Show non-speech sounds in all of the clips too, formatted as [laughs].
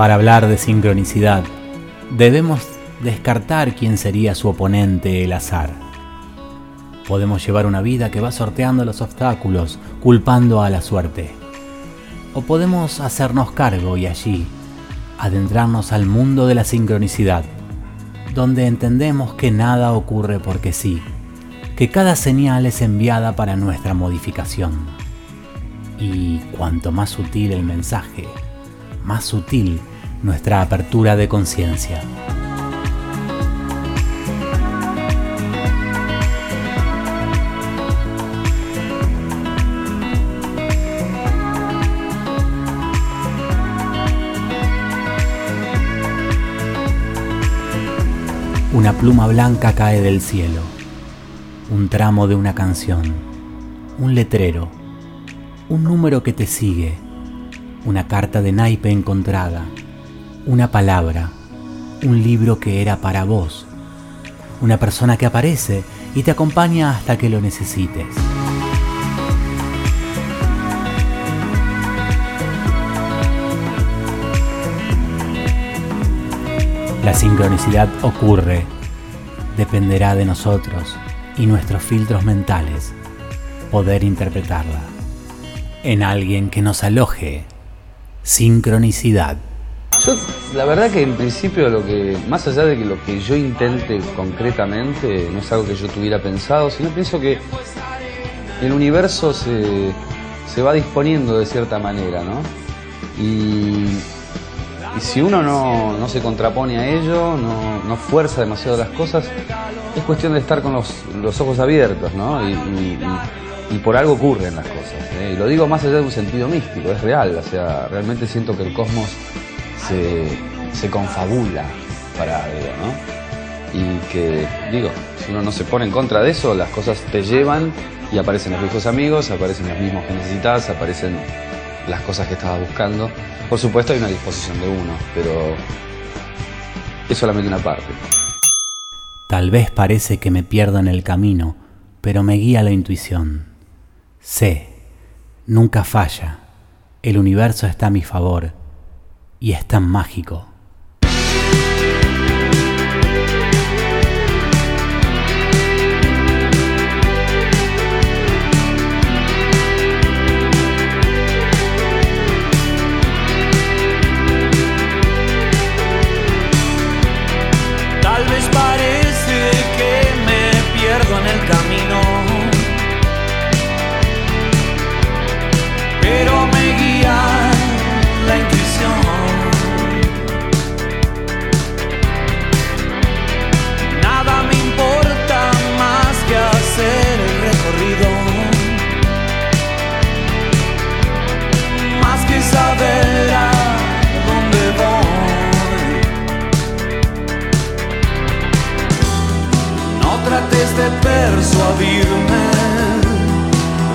Para hablar de sincronicidad, debemos descartar quién sería su oponente, el azar. Podemos llevar una vida que va sorteando los obstáculos, culpando a la suerte. O podemos hacernos cargo y allí adentrarnos al mundo de la sincronicidad, donde entendemos que nada ocurre porque sí, que cada señal es enviada para nuestra modificación. Y cuanto más sutil el mensaje, más sutil nuestra apertura de conciencia. Una pluma blanca cae del cielo, un tramo de una canción, un letrero, un número que te sigue, una carta de naipe encontrada, una palabra, un libro que era para vos, una persona que aparece y te acompaña hasta que lo necesites. La sincronicidad ocurre, dependerá de nosotros y nuestros filtros mentales poder interpretarla en alguien que nos aloje. Sincronicidad. Yo, la verdad que en principio lo que, más allá de que lo que yo intente concretamente, no es algo que yo tuviera pensado, sino pienso que el universo se, va disponiendo de cierta manera, ¿no? Y, si uno no, se contrapone a ello, no, fuerza demasiado las cosas, es cuestión de estar con los, ojos abiertos, ¿no? Y, por algo ocurren las cosas. ¿eh? Y lo digo más allá de un sentido místico, es real, o sea, realmente siento que el cosmos se, confabula para algo, ¿no? Y que, digo, si uno no se pone en contra de eso, las cosas te llevan y aparecen los viejos amigos, aparecen los mismos que necesitas, aparecen las cosas que estabas buscando. Por supuesto hay una disposición de uno, pero es solamente una parte. Tal vez parece que me pierdo en el camino, pero me guía la intuición. Sé, nunca falla, el universo está a mi favor y es tan mágico.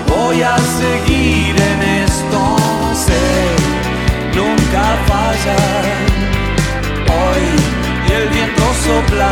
Voy a seguir en esto, sé, nunca fallar. Hoy el viento sopla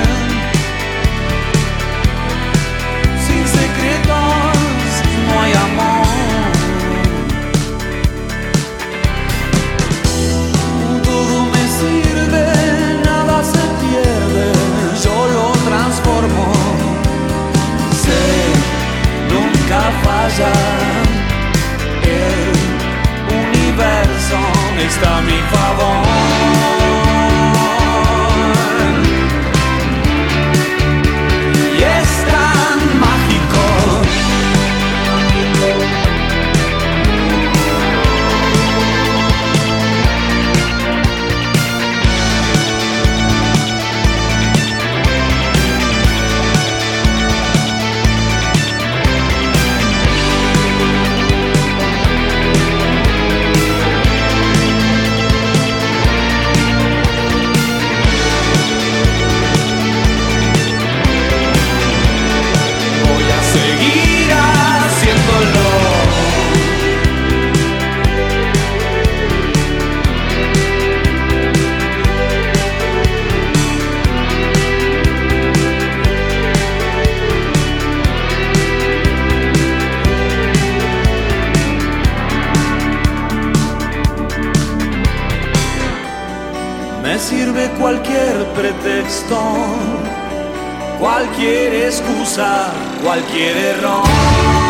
Falla, el universo está a mi favor. Cualquier pretexto cualquier excusa, cualquier error.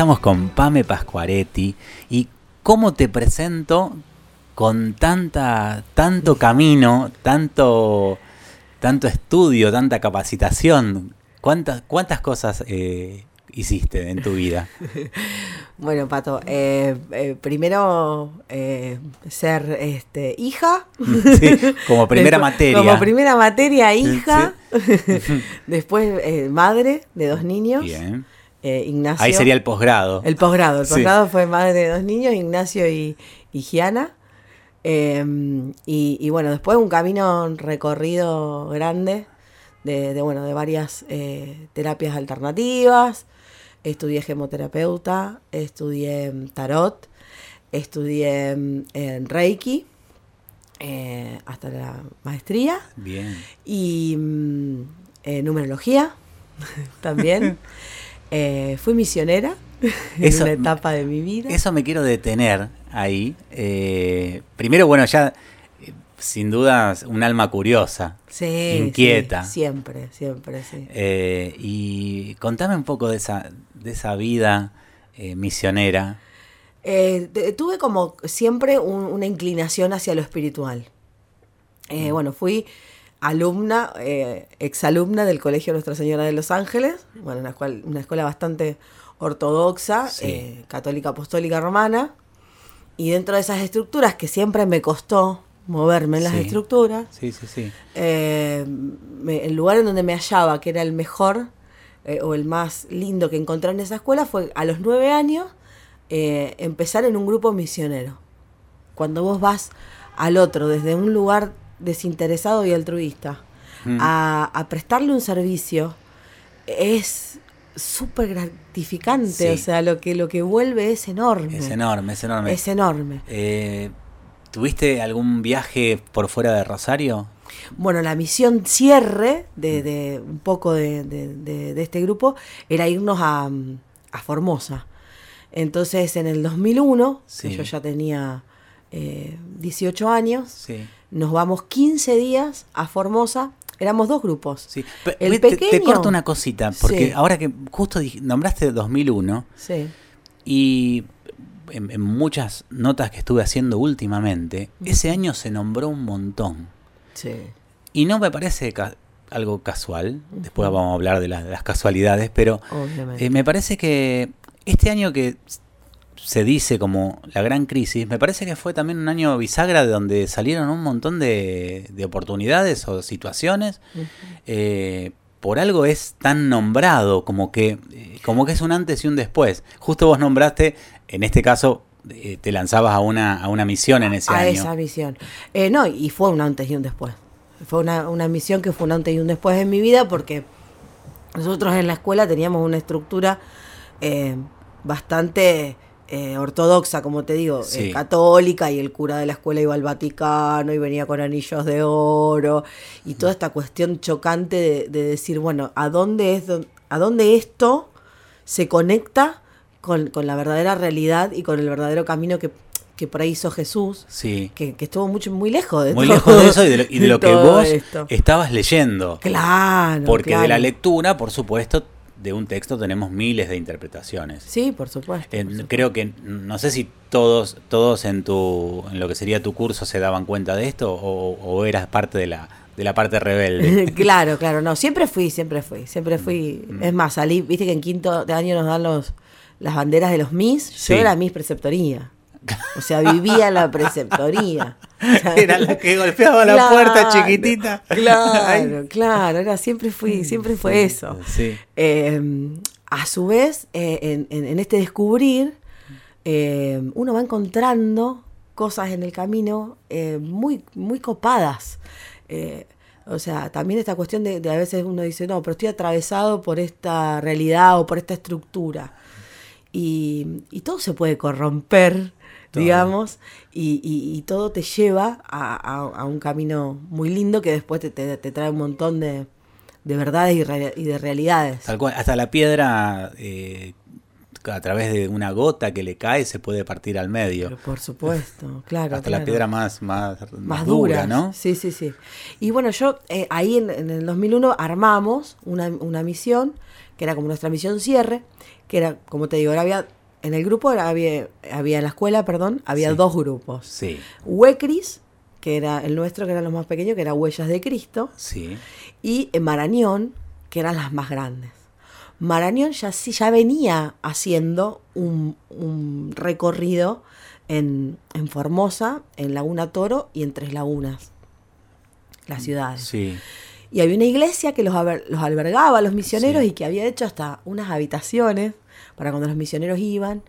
Estamos con Pame Pascuaretti y cómo te presento con tanta, tanto camino, tanto, tanto estudio, tanta capacitación. ¿Cuántas, cuántas cosas eh, hiciste en tu vida? [laughs] Bueno, Pato, eh, eh, primero eh, ser este, hija. [laughs] Sí, como [laughs] primera Después- materia. Como primera materia, hija. Sí. Después madre de dos niños. Bien. Eh, Ignacio. Ahí sería el posgrado. El posgrado. El Sí. posgrado fue madre de dos niños, Ignacio y, y Giana. Eh, y, y bueno, después un camino recorrido grande de, de, bueno, de varias eh, terapias alternativas. Estudié gemoterapeuta, estudié tarot, estudié en Reiki eh, hasta la maestría Bien. y mm, numerología [laughs] también. [laughs] Eh, fui misionera [laughs] en una etapa de mi vida. Eso me quiero detener ahí. Eh, primero, bueno, ya eh, sin duda un alma curiosa. Sí, inquieta. sí, siempre, siempre, sí. Eh, y contame un poco de esa, de esa vida misionera. Tuve como siempre un- una inclinación hacia lo espiritual. Eh, Bueno, fui alumna, eh, exalumna del Colegio Nuestra Señora de los Ángeles, bueno, una escuela, una escuela bastante ortodoxa, Sí. eh, católica apostólica romana, y dentro de esas estructuras que siempre me costó moverme en las Sí. estructuras, Sí, sí, sí. eh, me- el lugar en donde me hallaba, que era el mejor eh, o el más lindo que encontré en esa escuela, fue a los nueve años empezar en un grupo misionero. Cuando vos vas al otro desde un lugar desinteresado y altruista Mm. a, a prestarle un servicio, es súper gratificante. Sí. O sea, lo que, lo que vuelve es enorme. Es enorme, es enorme. Es enorme. Eh, ¿Tuviste algún viaje por fuera de Rosario? Bueno, la misión cierre de, de un poco de, de- de- de este grupo era irnos a, a Formosa. Entonces, en el 2001, Sí. que yo ya tenía eh, 18 años, Sí. Nos vamos 15 días a Formosa. Éramos dos grupos. Sí. El te- pequeño. Te, corto una cosita, porque Sí. ahora que justo nombraste 2001 Sí. y en, en muchas notas que estuve haciendo últimamente, ese año se nombró un montón. Sí. Y no me parece ca- algo casual, después vamos a hablar de, las- de las casualidades, pero eh, me parece que este año que se dice como la gran crisis, me parece que fue también un año bisagra de donde salieron un montón de, de oportunidades o situaciones. eh, por algo es tan nombrado, como que, eh, como que es un antes y un después. Justo vos nombraste, en este caso, eh, te lanzabas a una, a una misión en ese a año. esa misión. Eh, no, y fue un antes y un después. Fue una, una misión que fue un antes y un después en mi vida porque nosotros en la escuela teníamos una estructura eh, bastante eh, ortodoxa, como te digo, Sí. eh, católica, y el cura de la escuela iba al Vaticano y venía con anillos de oro, y toda esta cuestión chocante de, de decir, bueno, ¿a dónde, es, ¿a dónde esto se conecta con, con la verdadera realidad y con el verdadero camino que, que por ahí hizo Jesús? Sí. que, que estuvo mucho muy lejos de Muy todo- lejos de eso y de lo, y [laughs] de lo que vos esto. estabas leyendo. Claro. Porque de la lectura, por supuesto, de un texto tenemos miles de interpretaciones. Sí, por supuesto. Eh, por supuesto. creo que no sé si todos todos en tu en lo que sería tu curso se daban cuenta de esto o, o eras parte de la de la parte rebelde. [laughs] claro, claro, no, siempre fui, siempre fui, siempre fui. Mm. Es más, salí, viste que en quinto de año nos dan los las banderas de los Miss, Sí. yo era Miss Preceptoría. O sea, vivía la preceptoría. O sea, Era la que golpeaba la puerta chiquitita. Claro, claro, era, siempre fui, siempre fue eso. Sí. Eh, a su vez, eh, en, este descubrir, eh, uno va encontrando cosas en el camino eh, muy, muy copadas. Eh, o sea, también esta cuestión de, de a veces uno dice, no, pero estoy atravesado por esta realidad o por esta estructura. Y, y todo se puede corromper. Digamos, y, y- y todo te lleva a, a- a un camino muy lindo que después te, te- te trae un montón de, de verdades y, y de realidades. Tal cual, hasta la piedra eh, a través de una gota que le cae se puede partir al medio. Pero por supuesto, [laughs] claro. hasta la piedra más más, más dura, duras. ¿no? Sí, sí, sí. Y bueno, yo eh, ahí en, en el 2001 armamos una, una misión, que era como nuestra misión cierre, que era, como te digo, ahora había, en el grupo había, había en la escuela, perdón, había Sí. dos grupos. Sí, Huecris, que era el nuestro, que eran los más pequeños, que era Huellas de Cristo, sí. y en Marañón, que eran las más grandes. Marañón ya sí ya venía haciendo un, un recorrido en, en Formosa, en Laguna Toro y en Tres Lagunas, las ciudades. Sí. Y había una iglesia que los, los albergaba los misioneros Sí. y que había hecho hasta unas habitaciones para cuando los misioneros iban.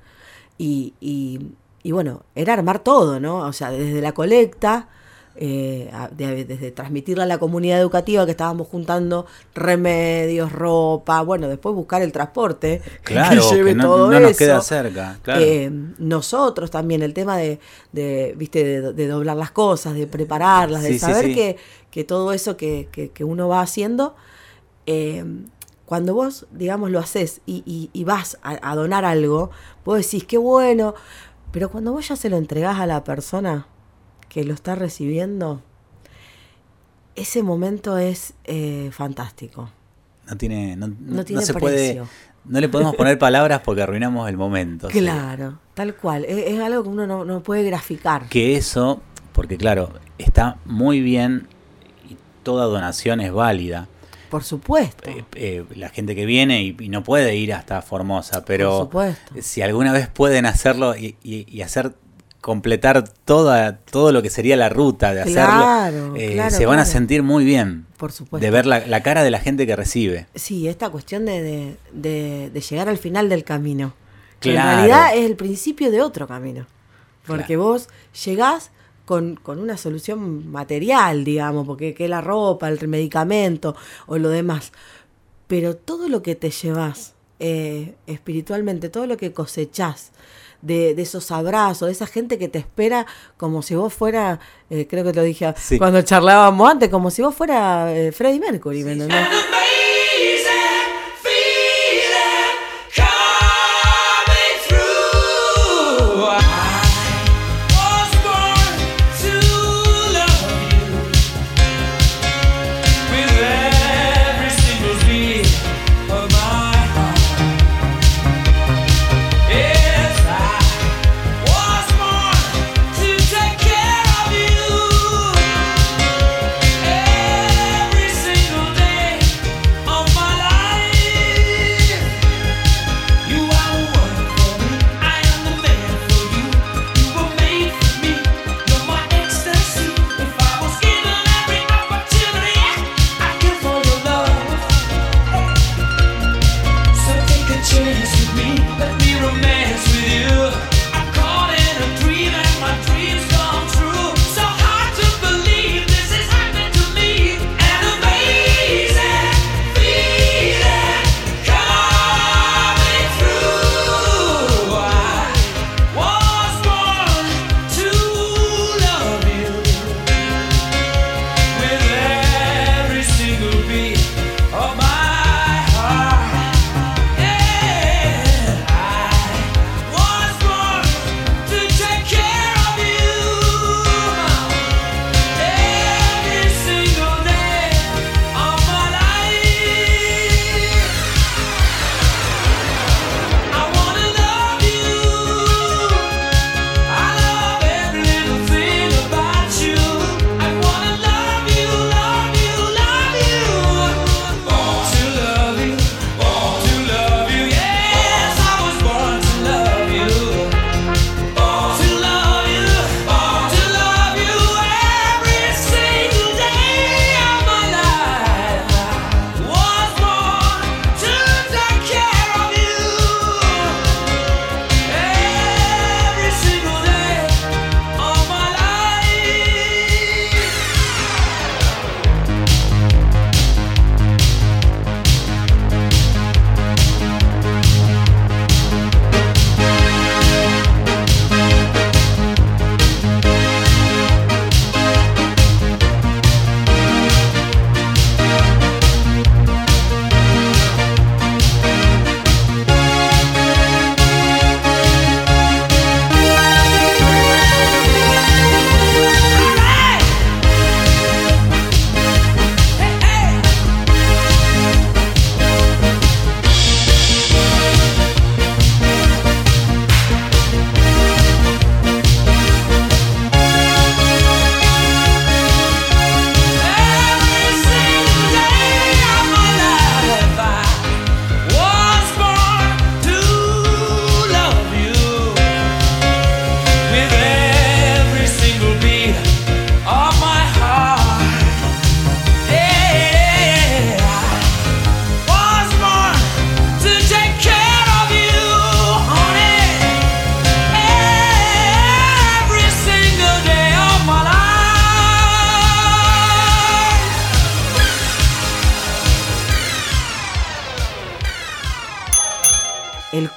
Y, y- y bueno, era armar todo, ¿no? O sea, desde la colecta, eh, de- desde transmitirla a la comunidad educativa que estábamos juntando remedios, ropa, bueno, después buscar el transporte [laughs] Claro, que lleve que no, todo no nos eso. queda cerca. Claro. Eh, nosotros también, el tema de, de, viste, de, de doblar las cosas, de prepararlas, de Sí, saber sí. Que, que todo eso que, que- que uno va haciendo, eh, cuando vos, digamos, lo haces y, y- y vas a, a donar algo, vos decís, qué bueno, pero cuando vos ya se lo entregás a la persona que lo está recibiendo, ese momento es eh, fantástico. no tiene, no, no- tiene no se puede, no le podemos poner palabras porque arruinamos el momento. Claro, tal cual. Es, es algo que uno no, no puede graficar. Que eso, porque claro, está muy bien y toda donación es válida. Por supuesto. Eh, eh, la gente que viene y, y no puede ir hasta Formosa, pero si alguna vez pueden hacerlo y, y- y hacer completar toda todo lo que sería la ruta de Claro, hacerlo, eh, claro, se van a sentir muy bien Por supuesto. de ver la, la cara de la gente que recibe. Sí, esta cuestión de, de- de- de llegar al final del camino. Que. En realidad es el principio de otro camino. Porque vos llegás con, con una solución material, digamos, porque que la ropa, el medicamento o lo demás. Pero todo lo que te llevas eh, espiritualmente, todo lo que cosechás de, de esos abrazos, de esa gente que te espera como si vos fuera, eh, creo que te lo dije Sí. cuando charlábamos antes, como si vos fuera eh, Freddie Mercury, ¿me entendés? [laughs]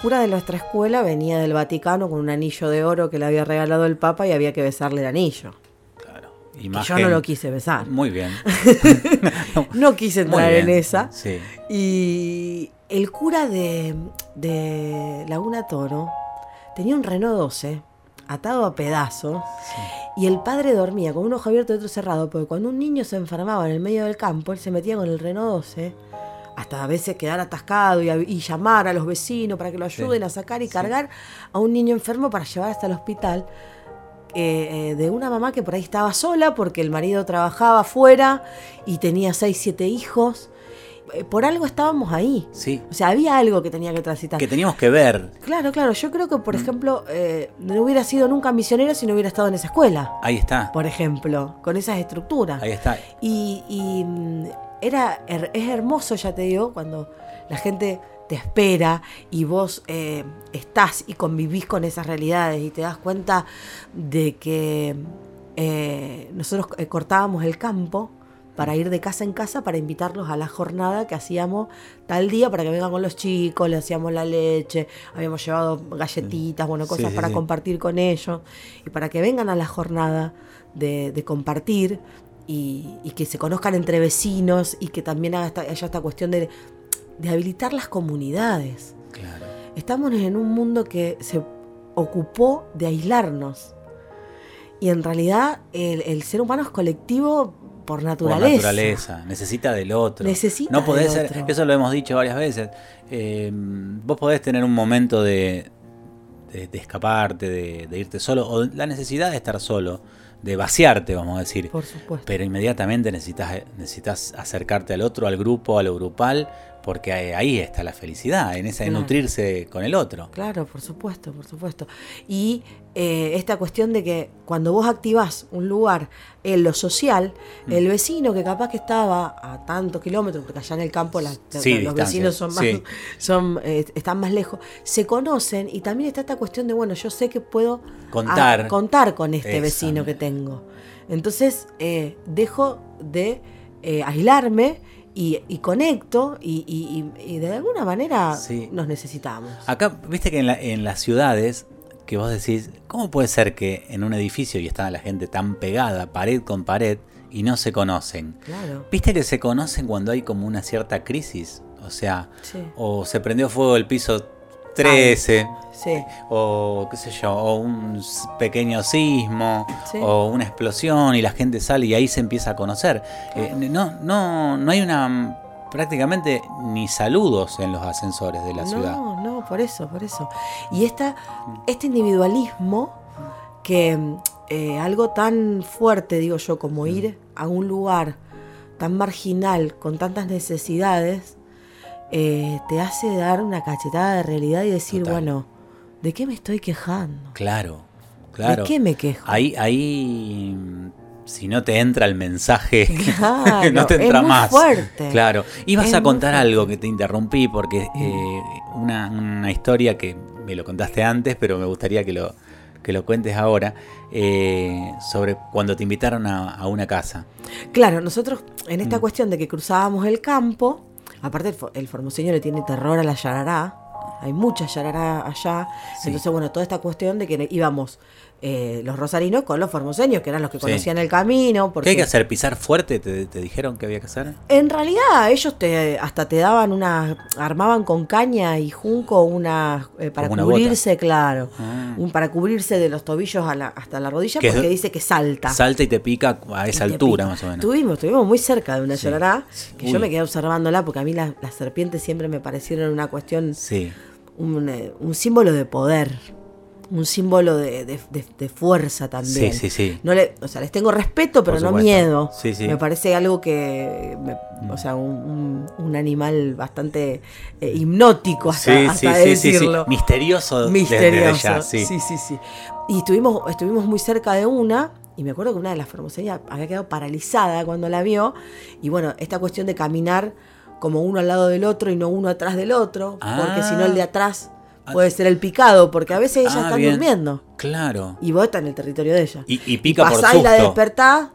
cura de nuestra escuela venía del Vaticano con un anillo de oro que le había regalado el Papa y había que besarle el anillo. Claro. Que yo no lo quise besar. Muy bien. [laughs] [laughs] No quise entrar en esa. Sí. Y el cura de, de Laguna Toro tenía un Renault 12 atado a pedazos y el padre dormía con un ojo abierto y otro cerrado porque cuando un niño se enfermaba en el medio del campo él se metía con el Renault 12 hasta a veces quedar atascado y, a- y llamar a los vecinos para que lo ayuden a sacar y cargar a un niño enfermo para llevar hasta el hospital eh, eh, de una mamá que por ahí estaba sola porque el marido trabajaba afuera y tenía seis, siete hijos. Eh, Por algo estábamos ahí. Sí. O sea, había algo que tenía que transitar. Que teníamos que ver. Claro, claro. Yo creo que, Mm. por ejemplo, eh, no hubiera sido nunca misionero si no hubiera estado en esa escuela. Ahí está. Por ejemplo, con esas estructuras. Ahí está. Y, y, mm, era, es hermoso, ya te digo, cuando la gente te espera y vos eh, estás y convivís con esas realidades y te das cuenta de que eh, nosotros eh, cortábamos el campo para ir de casa en casa para invitarlos a la jornada que hacíamos tal día para que vengan con los chicos, le hacíamos la leche, habíamos llevado galletitas, bueno, cosas sí, para sí. compartir con ellos y para que vengan a la jornada de, de compartir y, y que se conozcan entre vecinos y que también esta- haya esta cuestión de, de habilitar las comunidades. Claro. Estamos en un mundo que se ocupó de aislarnos. Y en realidad el, el ser humano es colectivo por Por naturaleza. naturaleza. Necesita del otro. Necesita no podés del ser, otro. eso lo hemos dicho varias veces. eh, vos podés tener un momento de, de, de escaparte, de, de irte solo, o la necesidad de estar solo, de vaciarte, vamos a decir. Por supuesto. Pero inmediatamente necesitas, necesitas acercarte al otro, al grupo, a lo grupal, porque ahí- está la felicidad, en esa de Claro. nutrirse con el otro. Claro, por supuesto, por supuesto. Y eh, esta cuestión de que cuando vos activás un lugar en lo social, Mm. el vecino que capaz que estaba a tantos kilómetros, porque allá en el campo Sí, los vecinos son más, sí. [laughs] son, eh, están más lejos, se conocen y también está esta cuestión de, bueno, yo sé que puedo Contar. a- contar con este vecino que tengo. Entonces, eh, dejo de aislarme y, y conecto y, y- y- y de alguna manera Sí. nos necesitamos. Acá, viste que en, la- en las ciudades, que vos decís, ¿cómo puede ser que en un edificio y está la gente tan pegada, pared con pared, y no se conocen? Claro. Viste que se conocen cuando hay como una cierta crisis, o sea, Sí. o se prendió fuego el piso 13, Sí. o qué sé yo, o un pequeño sismo, Sí. o una explosión y la gente sale y ahí se empieza a conocer. Eh, no, no, no hay una prácticamente ni saludos en los ascensores de la no, ciudad. no, por eso, por eso. Y esta, este individualismo que mm, eh, algo tan fuerte, digo yo, Mm. como ir a un lugar tan marginal, con tantas necesidades, eh, te hace dar una cachetada de realidad y decir, Total. bueno, ¿de qué me estoy quejando? Claro, claro. ¿De qué me quejo? Ahí, ahí, mm, si no te entra el mensaje, [laughs] Claro, no te es entra muy más. fuerte. Claro. Ibas Es a contar algo que te interrumpí porque eh, una, una historia que me lo contaste antes, pero me gustaría que lo, que lo cuentes ahora, eh, sobre cuando te invitaron a, a una casa. Claro, nosotros en Mm. esta cuestión de que cruzábamos el campo, aparte el, el formoseño le tiene terror a la yarará, hay mucha yarará allá, Sí. entonces bueno, toda esta cuestión de que íbamos eh, los rosarinos con los formoseños, que eran los que Sí. conocían el camino, porque ¿Qué hay que hacer? ¿Pisar fuerte? ¿Te, te dijeron que había que hacer? en realidad ellos te hasta te daban una, armaban con caña y junco una eh, para una cubrirse, claro, Ah. un, para cubrirse de los tobillos a la- hasta la rodilla, es- porque dice que salta. Salta y te pica a esa altura, pica. más o menos. Estuvimos, estuvimos muy cerca de una Sí. llorará, que Uy. yo me quedé observándola porque a mí la- las serpientes siempre me parecieron una cuestión, Sí. un, eh, un símbolo de poder, un símbolo de, de- de- de fuerza también. Sí, sí, sí. No le, o sea, les tengo respeto, pero no miedo. Sí, sí. Me parece algo que, me- o sea, un, un- un animal bastante eh, hipnótico hasta, Sí, sí, hasta sí, sí, sí. decirlo. Misterioso. Misterioso. sí. sí, sí. Y estuvimos, estuvimos muy cerca de una, y me acuerdo que una de las formoseñas había quedado paralizada cuando la vio. Y bueno, esta cuestión de caminar como uno al lado del otro y no uno atrás del otro, porque Ah. si no el de atrás puede ser el picado, porque a veces ellas Ah, están bien. durmiendo Claro. y vos estás en el territorio de ella. Y, y pica por pasás y la susto. despertás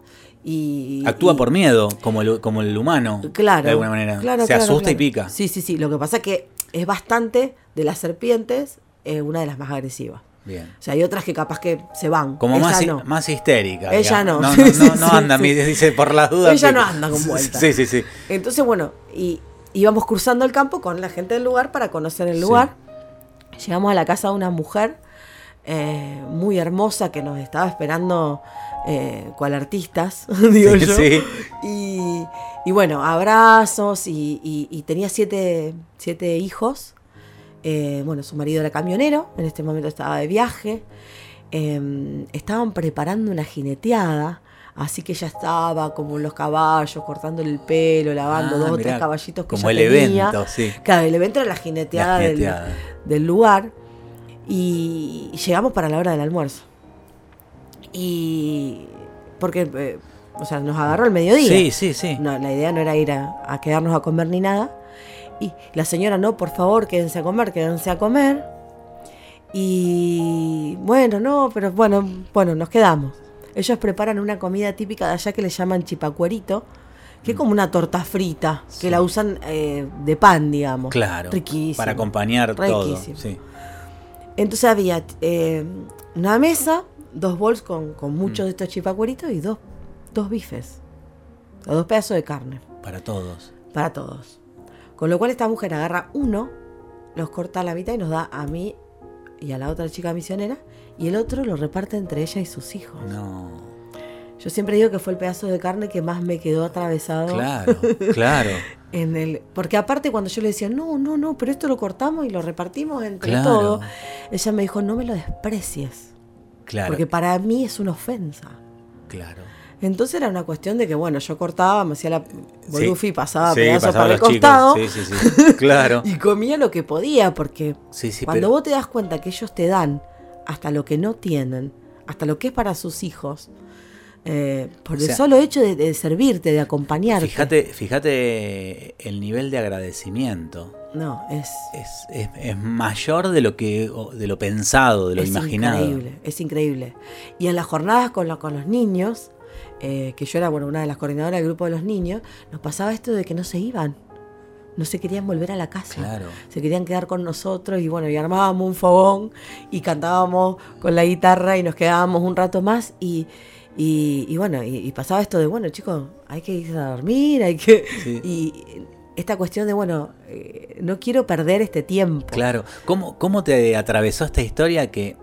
y. Actúa y- por miedo, como el, como el humano. Claro. De alguna manera. claro, Se claro, asusta y pica. Sí, sí, sí. Lo que pasa es que es bastante de las serpientes, eh, una de las más agresivas. Bien. O sea, hay otras que capaz que se van. Como Ella más, no. más histérica. Ella digamos. no. No, [laughs] no, anda, sí. dice por las dudas. Ella que- no anda con vueltas. Sí, sí, sí. Entonces, bueno, y íbamos cruzando el campo con la gente del lugar para conocer el Sí. Llegamos a la casa de una mujer eh, muy hermosa que nos estaba esperando eh, cual artistas, [laughs] digo Sí, yo. sí. Y, y bueno, abrazos y, y- y tenía siete, siete hijos. Eh, bueno, su marido era camionero, en este momento estaba de viaje. eh, estaban preparando una jineteada. Así que ella estaba como en los caballos, cortándole el pelo, lavando Ah, dos o tres caballitos que como ella el tenía. evento, sí. Claro, el evento era la jineteada, La del- jineteada. Del, lugar. Y llegamos para la hora del almuerzo. Y. Porque, eh, o sea, nos agarró el mediodía. Sí, sí, sí. No, la idea no era ir a, a quedarnos a comer ni nada. Y la señora, no, por favor, quédense a comer, quédense a comer. Y bueno, no, pero bueno, bueno, nos quedamos. Ellos preparan una comida típica de allá que le llaman chipacuerito, que es como una torta frita, Sí. que la usan eh, de pan, digamos. Claro. Riquísimo. Para acompañar todo. Riquísimo. Sí. Entonces había eh, una mesa, dos bols con, con muchos de estos chipacueritos y dos, dos bifes. O dos pedazos de carne Para todos. para todos. Con lo cual esta mujer agarra uno, los corta a la mitad y nos da a mí y a la otra chica misionera, y el otro lo reparte entre ella y sus hijos. No. Yo siempre digo que fue el pedazo de carne que más me quedó atravesado. Claro, claro. [laughs] En el, porque aparte cuando yo le decía, no, no, no, pero esto lo cortamos y lo repartimos entre Claro. todos, ella me dijo, no me lo desprecies, Claro. porque para mí es una ofensa. Claro. Entonces era una cuestión de que, bueno, yo cortaba, me hacía la bolufi, pasaba Sí, pedazos para el costado. Sí, sí, sí. Claro. [laughs] Y comía lo que podía, porque Sí, sí, cuando pero- vos te das cuenta que ellos te dan hasta lo que no tienen, hasta lo que es para sus hijos, eh, por O el solo hecho de, de servirte, de acompañarte. Fíjate, fíjate el nivel de agradecimiento. No, es, Es, es- es mayor de lo que de lo pensado, de lo es imaginado. increíble, es increíble. Y en las jornadas con, lo- con los niños, eh, que yo era bueno, una de las coordinadoras del grupo de los niños, nos pasaba esto de que no se iban. No se querían volver a la casa. Claro. Se querían quedar con nosotros y bueno, y armábamos un fogón y cantábamos con la guitarra y nos quedábamos un rato más y, y, y bueno, y, y pasaba esto de, bueno chicos, hay que ir a dormir, hay que... Sí. Y esta cuestión de, bueno, eh, no quiero perder este tiempo. Claro. ¿Cómo, ¿Cómo te atravesó esta historia que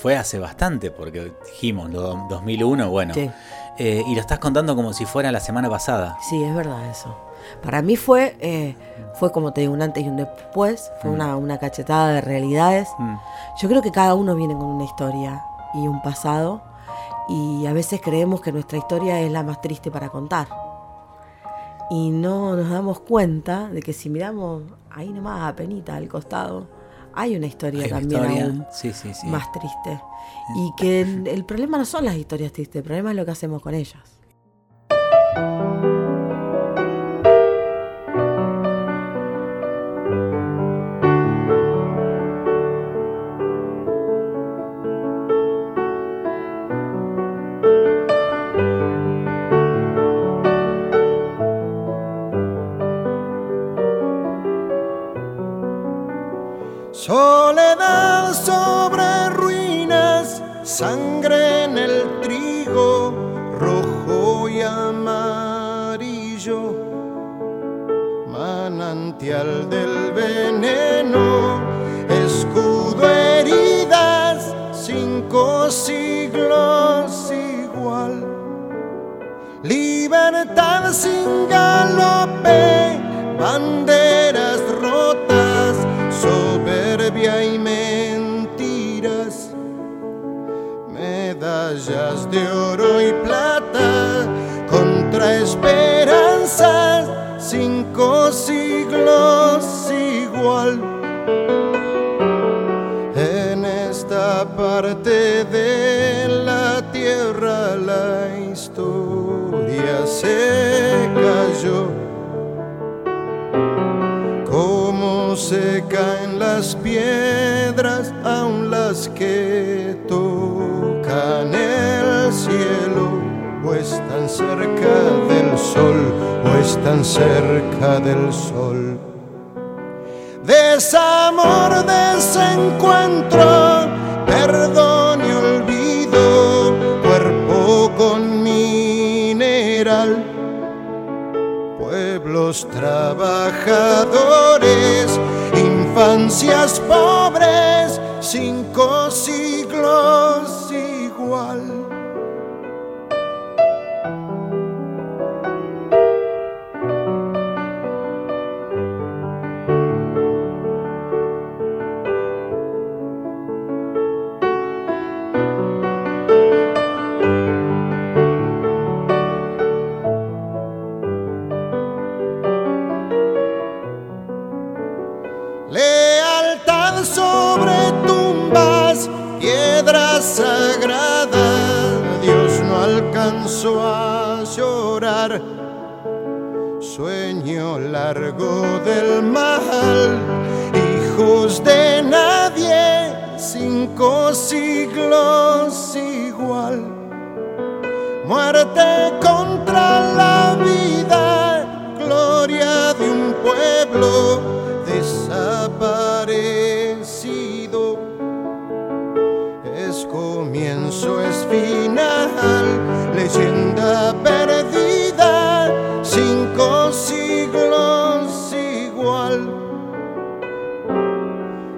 fue hace bastante? Porque dijimos, lo 2001, bueno. Sí. Eh, y lo estás contando como si fuera la semana pasada. Sí, es verdad eso. Para mí fue, eh, fue como te digo, un antes y un después, fue una, una cachetada de realidades. Mm. Yo creo que cada uno viene con una historia y un pasado y a veces creemos que nuestra historia es la más triste para contar. Y no nos damos cuenta de que si miramos ahí nomás a penita al costado, hay una historia Hay también historia. aún Sí, sí, sí. más triste. Y que el, el problema no son las historias tristes, el problema es lo que hacemos con ellas. Sangre en el trigo, rojo y amarillo, manantial del veneno, escudo heridas, cinco siglos igual. Libertad sin galope, banderas de oro y plata contra esperanzas, cinco siglos igual. En esta parte de la tierra la historia se cayó. Como se caen las piedras, aun las que o están cerca del sol, o están cerca del sol. Desamor, desencuentro, perdón y olvido, cuerpo con mineral, pueblos trabajadores, infancias pobres, comienzo, es final, leyenda perdida, cinco siglos igual.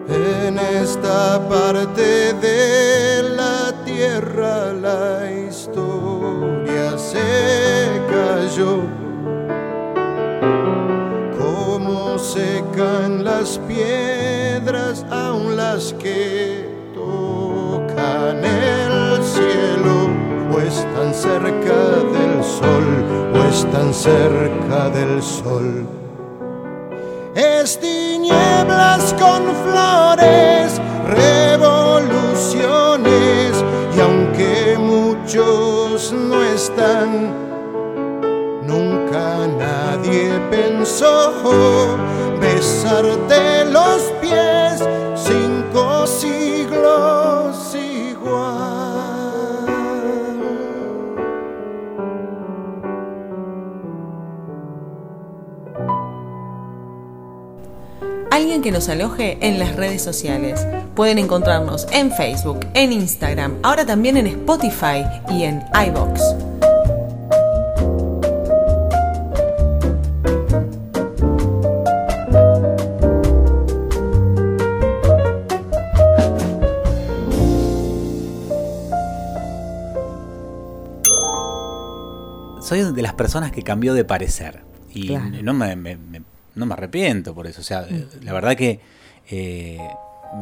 En esta parte de la tierra la historia se cayó. Como secan las piedras, aun las que cerca del sol, o están cerca del sol. Es tinieblas con flores, revoluciones, y aunque muchos no están, nunca nadie pensó besarte Que nos aloje en las redes sociales. Pueden encontrarnos en Facebook, en Instagram, ahora también en Spotify y en iBox. soy de las personas que cambió de parecer. Y Claro. no, me, me- me- no me arrepiento por eso. O sea, la verdad que eh,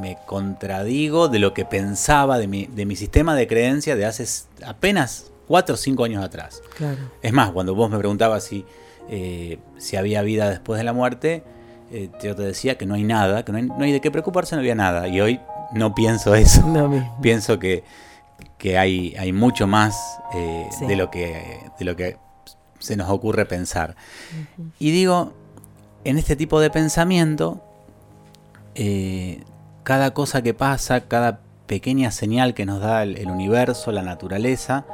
me contradigo de lo que pensaba de mi, de mi sistema de creencias de hace apenas 4 o 5 años atrás. Claro. Es más, cuando vos me preguntabas si, eh, si había vida después de la muerte, eh, yo te decía que no hay nada, que no hay, no hay de qué preocuparse, no había nada. Y hoy no pienso eso. Mismo. [laughs] Pienso que, que hay, hay mucho más eh, Sí. de, lo que, de lo que se nos ocurre pensar. Y digo, en este tipo de pensamiento, eh, cada cosa que pasa, cada pequeña señal que nos da el, el universo, la naturaleza,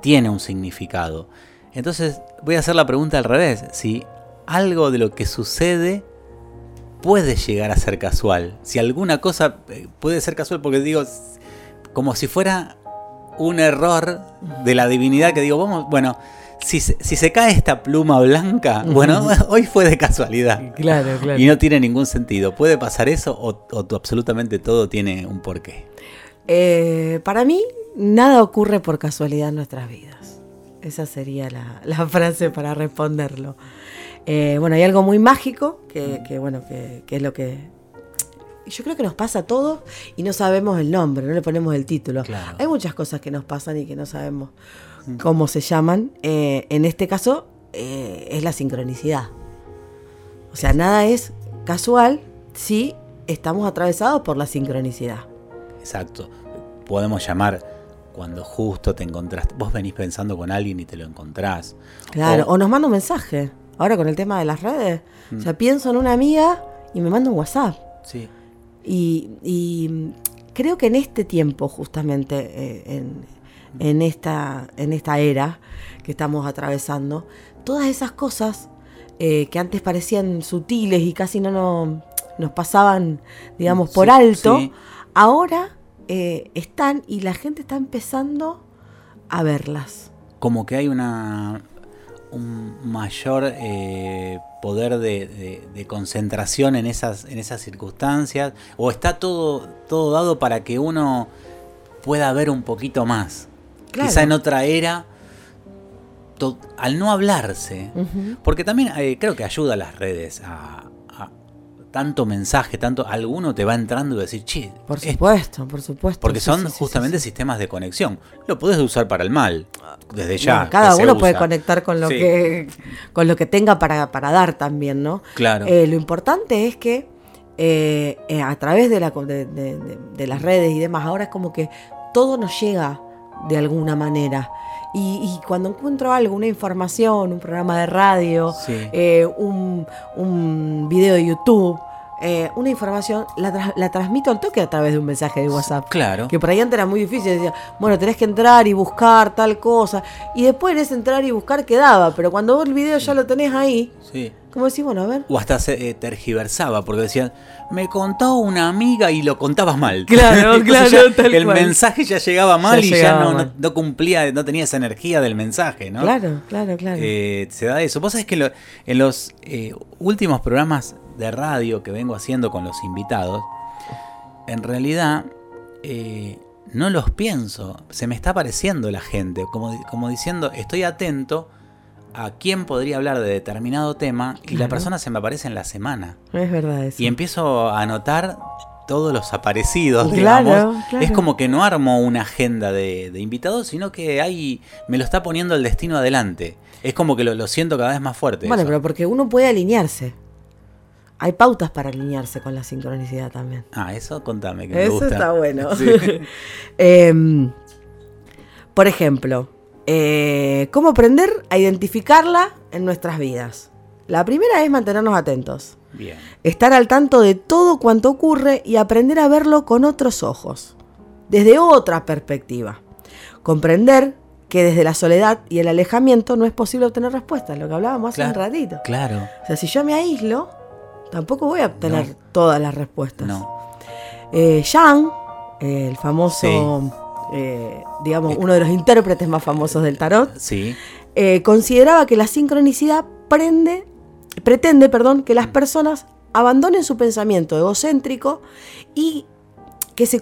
tiene un significado. Entonces voy a hacer la pregunta al revés. Si algo de lo que sucede puede llegar a ser casual. Si alguna cosa eh, puede ser casual, porque digo, como si fuera un error de la divinidad que digo, vamos, bueno, si se, si se cae esta pluma blanca, bueno, [laughs] hoy fue de casualidad. Claro, claro. Y no tiene ningún sentido. ¿Puede pasar eso o, absolutamente todo tiene un porqué? Eh, para mí, nada ocurre por casualidad en nuestras vidas. Esa sería la, la [laughs] frase para responderlo. Eh, bueno, hay algo muy mágico que, que, bueno, que, que es lo que yo creo que nos pasa a todos y no sabemos el nombre, no le ponemos el título. Claro. Hay muchas cosas que nos pasan y que no sabemos cómo se llaman. Eh, en este caso eh, es la sincronicidad. O sea, nada es casual si estamos atravesados por la sincronicidad. Exacto. Podemos llamar cuando justo te encontraste. Vos venís pensando con alguien y te lo encontrás. Claro, O- o nos manda un mensaje. Ahora con el tema de las redes. Mm. O sea, pienso en una amiga y me manda un WhatsApp. sí. Y, y creo que en este tiempo, justamente, eh, en, en esta, en esta era que estamos atravesando, todas esas cosas eh, que antes parecían sutiles y casi no no- nos pasaban, digamos, por Sí, alto, sí. ahora eh, están y la gente está empezando a verlas. como que hay una un mayor eh, poder de, de- de concentración en esas, en esas circunstancias, o está todo, todo dado para que uno pueda ver un poquito más. Claro. Quizá en otra era, to- al no hablarse, porque también eh, creo que ayuda a las redes a, tanto mensaje, tanto alguno te va entrando y decir, che, Por es- supuesto, por supuesto. porque sí, son sí, sí, sí, justamente sistemas de conexión. Lo puedes usar para el mal, desde ya. Cada uno puede conectar con lo que con lo que tenga para, para dar también, ¿no? Claro. Eh, lo importante es que eh, eh, a través de, la, co- de, de- de- de las redes y demás, ahora es como que todo nos llega de alguna manera. Y, y cuando encuentro algo, una información, un programa de radio, Sí. eh, un, un video de YouTube, eh, una información, la, tra- la transmito al toque a través de un mensaje de WhatsApp. Claro. Que por ahí antes era muy difícil. Decía, bueno, tenés que entrar y buscar tal cosa. Y después en ese entrar y buscar quedaba. Pero cuando vos el video ya lo tenés ahí, Sí. Como decís, bueno, a ver. O hasta se eh, tergiversaba, porque decían, me contó una amiga y lo contabas mal. [laughs] Claro, Entonces claro, ya tal el cual. mensaje ya llegaba mal Ya y ya llegaba no, no- mal. no cumplía, no tenía esa energía del mensaje, ¿no? Claro, claro, claro. Eh, se da eso. Vos sabés que lo- en los eh, últimos programas de radio que vengo haciendo con los invitados, en realidad no los pienso. Se me está apareciendo la gente, como, como diciendo, estoy atento a quién podría hablar de determinado tema y la persona se me aparece en la semana. es verdad eso. Y empiezo a anotar todos los aparecidos, Claro, digamos. claro. Es como que no armo una agenda de, de invitados, sino que ahí me lo está poniendo el destino adelante. Es como que lo, lo siento cada vez más fuerte. bueno, eso. pero porque uno puede alinearse. Hay pautas para alinearse con la sincronicidad también. Ah, eso contame que me Eso gusta. está bueno. Sí. [laughs] Em, por ejemplo, eh, ¿cómo aprender a identificarla en nuestras vidas? La primera es mantenernos atentos. Bien. Estar al tanto de todo cuanto ocurre y aprender a verlo con otros ojos, desde otra perspectiva. Comprender que desde la soledad y el alejamiento no es posible obtener respuestas, lo que hablábamos hace un ratito. Claro. O sea, si yo me aíslo, tampoco voy a obtener No. todas las respuestas. No. Eh, Yang, eh, el famoso, eh, digamos, uno de los intérpretes más famosos del tarot, Sí. eh, consideraba que la sincronicidad prende, pretende perdón, que las personas abandonen su pensamiento egocéntrico y que se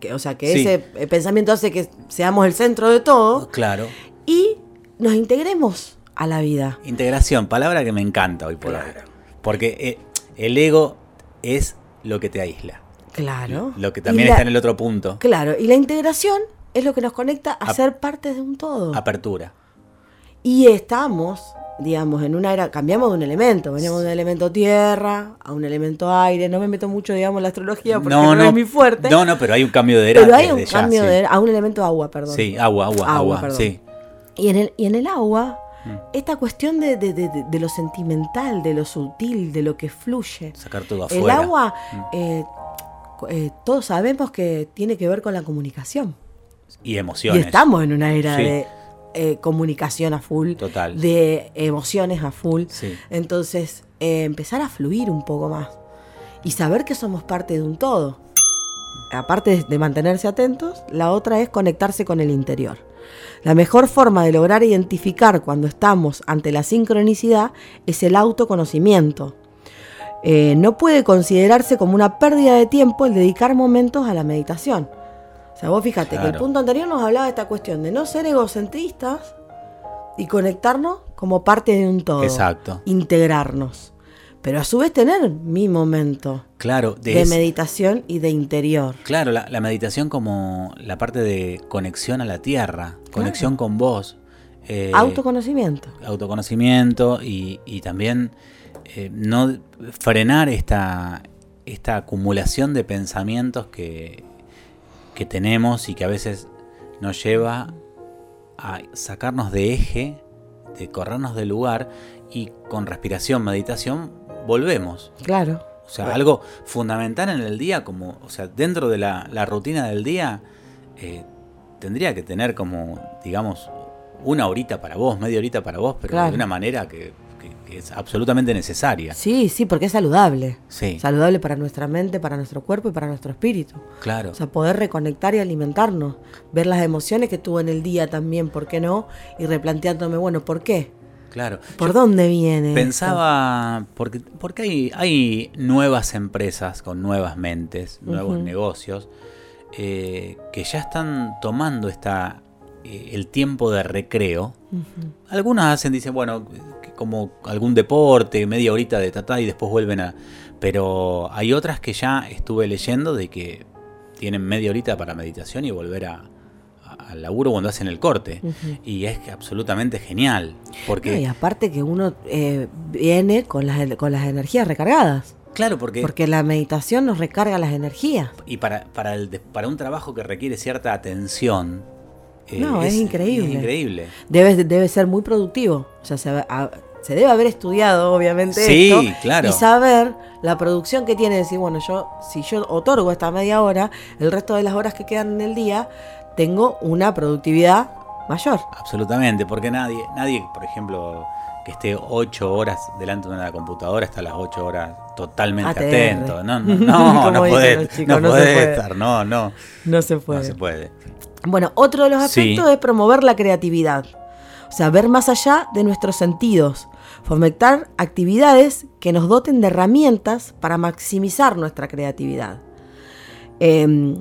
que- o sea, que Sí. ese eh, pensamiento hace que seamos el centro de todo Claro. y nos integremos a la vida. Integración, palabra que me encanta hoy por hoy. Porque eh, el ego es lo que te aísla. Claro. Lo que también la- está en el otro punto. Claro, y la integración es lo que nos conecta a ser parte de un todo. Apertura. Y estamos, digamos, en una era, cambiamos de un elemento, veníamos de un elemento tierra a un elemento aire, no me meto mucho, digamos, en la astrología porque no, es mi fuerte, No, no, pero hay un cambio de era. pero hay un ya, cambio de era- a un elemento agua, perdón. Sí, agua, agua, Agua, agua. perdón. sí. Y en el, y en el agua, Mm. esta cuestión de, de- de- lo sentimental, de lo sutil, de lo que fluye. Sacar todo El afuera. agua, Mm. eh, eh, todos sabemos que tiene que ver con la comunicación. Y emociones. Y estamos en una era Sí. de eh, comunicación a full, Total. de emociones a full. Sí. Entonces, eh, empezar a fluir un poco más y saber que somos parte de un todo. Aparte de- de mantenerse atentos, la otra es conectarse con el interior. La mejor forma de lograr identificar cuando estamos ante la sincronicidad es el autoconocimiento. Eh, no puede considerarse como una pérdida de tiempo el dedicar momentos a la meditación. O sea, vos fíjate que el punto anterior nos hablaba de esta cuestión de no ser egocentristas y conectarnos como parte de un todo. Exacto. Integrarnos. Pero a su vez tener mi momento Claro, de, de es- meditación y de interior. Claro, la, la meditación como la parte de conexión a la tierra, conexión con vos. eh, Autoconocimiento. autoconocimiento y, y también eh, no frenar esta, esta acumulación de pensamientos que, que tenemos y que a veces nos lleva a sacarnos de eje, de corrernos del lugar y con respiración, meditación, volvemos. Claro. O sea, algo fundamental en el día, como, o sea, dentro de la, la rutina del día, eh, tendría que tener como, digamos, una horita para vos, media horita para vos, pero Claro. de una manera que es absolutamente necesaria. Sí, sí, porque es saludable. Sí, Saludable para nuestra mente, para nuestro cuerpo y para nuestro espíritu. claro. O sea, poder reconectar y alimentarnos. Ver las emociones que tuve en el día también, ¿por qué no? Y replanteándome, bueno, ¿por qué? claro. ¿Por dónde viene? esto? Pensaba, porque, porque hay, hay nuevas empresas con nuevas mentes, nuevos negocios, eh, que ya están tomando esta, eh, el tiempo de recreo. Algunas hacen, dicen, bueno, como algún deporte, media horita de tatá y después vuelven a... Pero hay otras que ya estuve leyendo de que tienen media horita para meditación y volver a, al laburo cuando hacen el corte. Y es absolutamente genial. Porque... No, y aparte que uno eh, viene con las, con las energías recargadas. Claro, porque, Porque la meditación nos recarga las energías. y para, para, el, para un trabajo que requiere cierta atención. Eh, No, es increíble. Es increíble. Debe, debe ser muy productivo. O sea, se, a- se debe haber estudiado, obviamente, Sí, esto. claro. Y saber la producción que tiene. Decir, bueno, yo, si yo otorgo esta media hora, el resto de las horas que quedan en el día, tengo una productividad mayor. Absolutamente, porque nadie, nadie, por ejemplo, que esté ocho horas delante de una computadora, está las ocho horas totalmente ATR. atento. No, no, [laughs] no, no los chicos, no no puede. estar, no, no, No se puede. no se puede. Bueno, otro de los Sí. aspectos es promover la creatividad. O sea, ver más allá de nuestros sentidos. Fomentar actividades que nos doten de herramientas para maximizar nuestra creatividad. Em,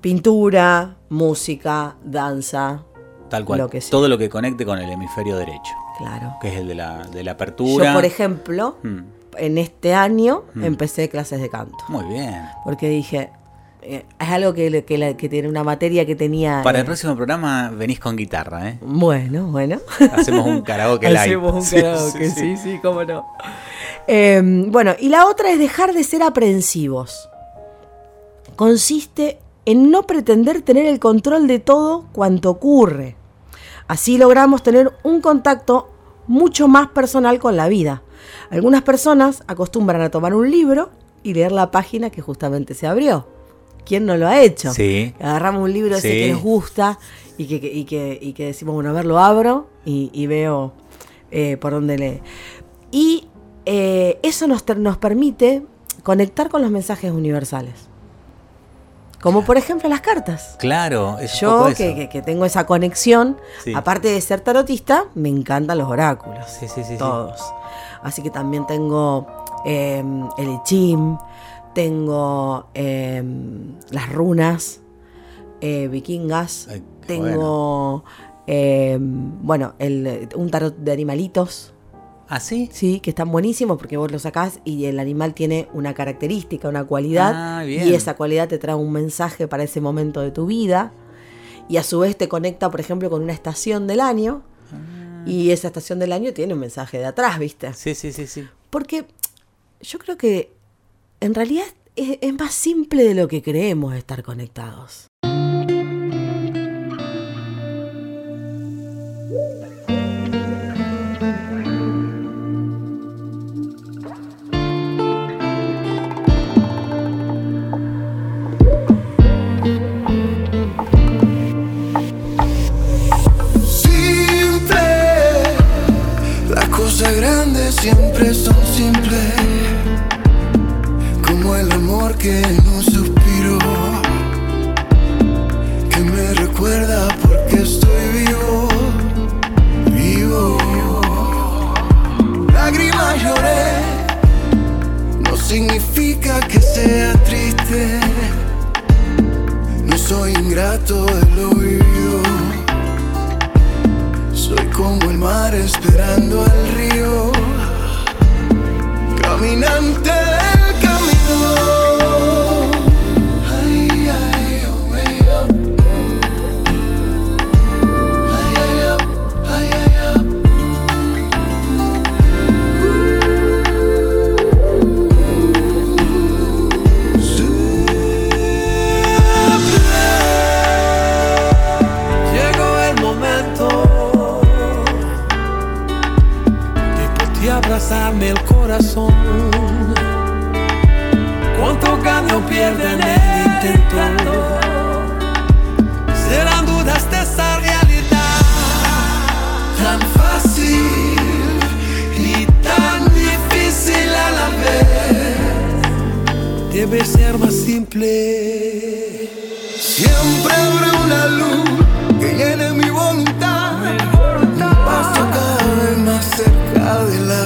pintura, música, danza, Tal cual. Lo que sea. Todo lo que conecte con el hemisferio derecho, claro. que es el de la, de la apertura. Yo, por ejemplo, Mm, en este año Mm. empecé clases de canto. muy bien. Porque dije, es algo que, le- que, la- que tiene una materia que tenía... Para eh, el próximo programa venís con guitarra, ¿eh? Bueno, bueno. Hacemos un karaoke live. Hacemos un Sí, karaoke, sí, sí, sí, cómo no. Eh, bueno, y la otra es dejar de ser aprensivos. Consiste en no pretender tener el control de todo cuanto ocurre. Así logramos tener un contacto mucho más personal con la vida. Algunas personas acostumbran a tomar un libro y leer la página que justamente se abrió. ¿Quién no lo ha hecho? Sí. Agarramos un libro ese Sí. que nos gusta y que, y que, y que decimos, bueno, a ver, lo abro y, y veo eh, por dónde lee. Y eh, eso nos, nos permite conectar con los mensajes universales. Como por ejemplo las cartas. Claro, es un Yo poco eso. que, que- que tengo esa conexión, Sí. aparte de ser tarotista, me encantan los oráculos. Sí, sí, sí, sí. Todos. Así que también tengo eh, el I Ching, tengo eh, las runas eh, vikingas, Ay, tengo bueno, el, un tarot de animalitos. ¿Ah, sí? Sí, que están buenísimos porque vos lo sacás y el animal tiene una característica, una cualidad. Ah, bien. y esa cualidad te trae un mensaje para ese momento de tu vida. Y a su vez te conecta, por ejemplo, con una estación del año. Ah. Y esa estación del año tiene un mensaje de atrás, ¿viste? Sí, sí, sí, sí. Porque yo creo que en realidad es, más simple de lo que creemos estar conectados. Las cosas grandes siempre son simples, el amor que un suspiro, que me recuerda porque estoy vivo, vivo. Lágrimas lloré, no significa que sea triste, no soy ingrato de lo vivido. Soy como el mar esperando al río, caminante de abrazarme el corazón. ¿Cuánto gano pierde en el intento? Serán dudas de esa realidad tan fácil y tan difícil a la vez. Debe ser más simple. Siempre habrá una luz que llene mi voluntad. Cerca de la